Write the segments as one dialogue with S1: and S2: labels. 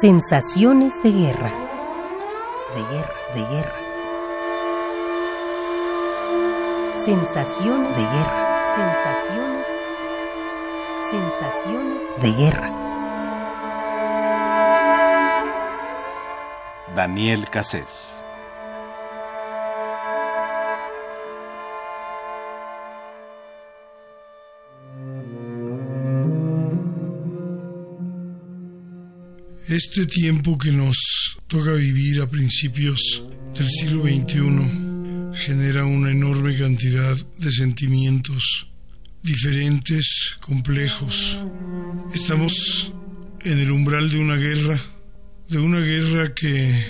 S1: Sensaciones de guerra. De guerra, de guerra. Sensaciones de guerra. Sensaciones. Sensaciones de guerra.
S2: Daniel Cassés.
S3: Este tiempo que nos toca vivir a principios del siglo XXI genera una enorme cantidad de sentimientos diferentes, complejos. Estamos en el umbral de una guerra, de una guerra que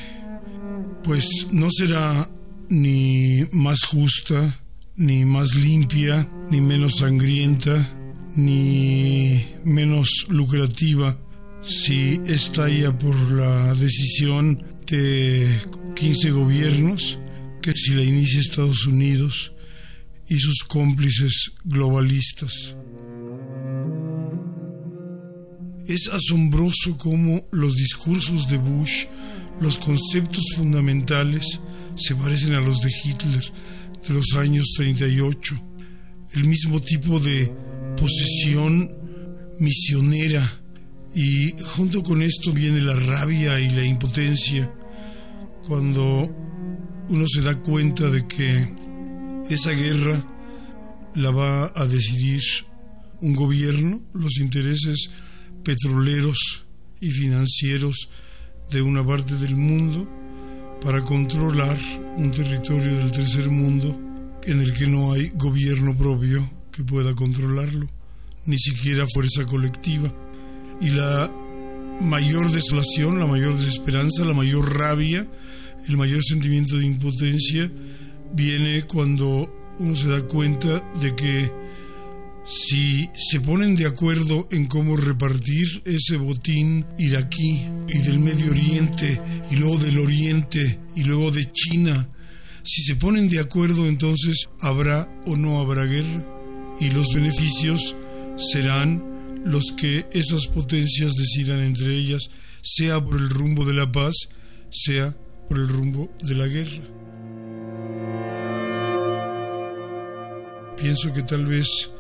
S3: pues no será ni más justa, ni más limpia, ni menos sangrienta, ni menos lucrativa si estalla por la decisión de 15 gobiernos que si la inicia Estados Unidos y sus cómplices globalistas. Es asombroso cómo los discursos de Bush, los conceptos fundamentales, se parecen a los de Hitler de los años 38. El mismo tipo de posesión misionera y junto con esto viene la rabia y la impotencia cuando uno se da cuenta de que esa guerra la va a decidir un gobierno, los intereses petroleros y financieros de una parte del mundo para controlar un territorio del tercer mundo en el que no hay gobierno propio que pueda controlarlo, ni siquiera fuerza colectiva y la mayor desolación, la mayor desesperanza, la mayor rabia, el mayor sentimiento de impotencia viene cuando uno se da cuenta de que si se ponen de acuerdo en cómo repartir ese botín iraquí y del Medio Oriente y luego del Oriente y luego de China, si se ponen de acuerdo entonces habrá o no habrá guerra y los beneficios serán los que esas potencias decidan entre ellas, sea por el rumbo de la paz, sea por el rumbo de la guerra. Pienso que tal vez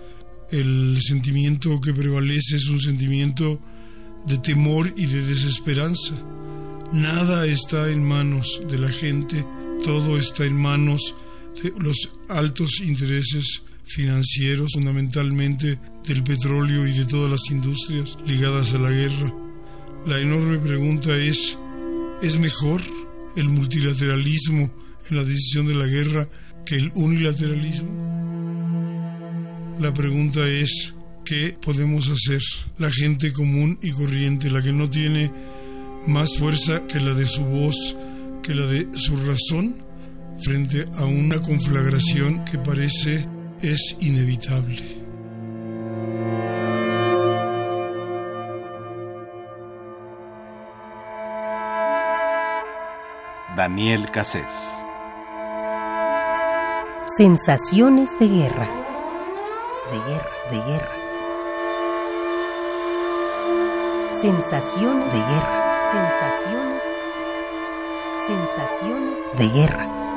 S3: el sentimiento que prevalece es un sentimiento de temor y de desesperanza. Nada está en manos de la gente, todo está en manos de los altos intereses financieros, fundamentalmente del petróleo y de todas las industrias ligadas a la guerra. La enorme pregunta es, ¿es mejor el multilateralismo en la decisión de la guerra que el unilateralismo? La pregunta es, ¿qué podemos hacer la gente común y corriente, la que no tiene más fuerza que la de su voz, que la de su razón, frente a una conflagración que parece es inevitable.
S2: Daniel Cassés.
S1: Sensaciones de guerra. De guerra, de guerra. Sensaciones de guerra. Sensaciones. Sensaciones de guerra.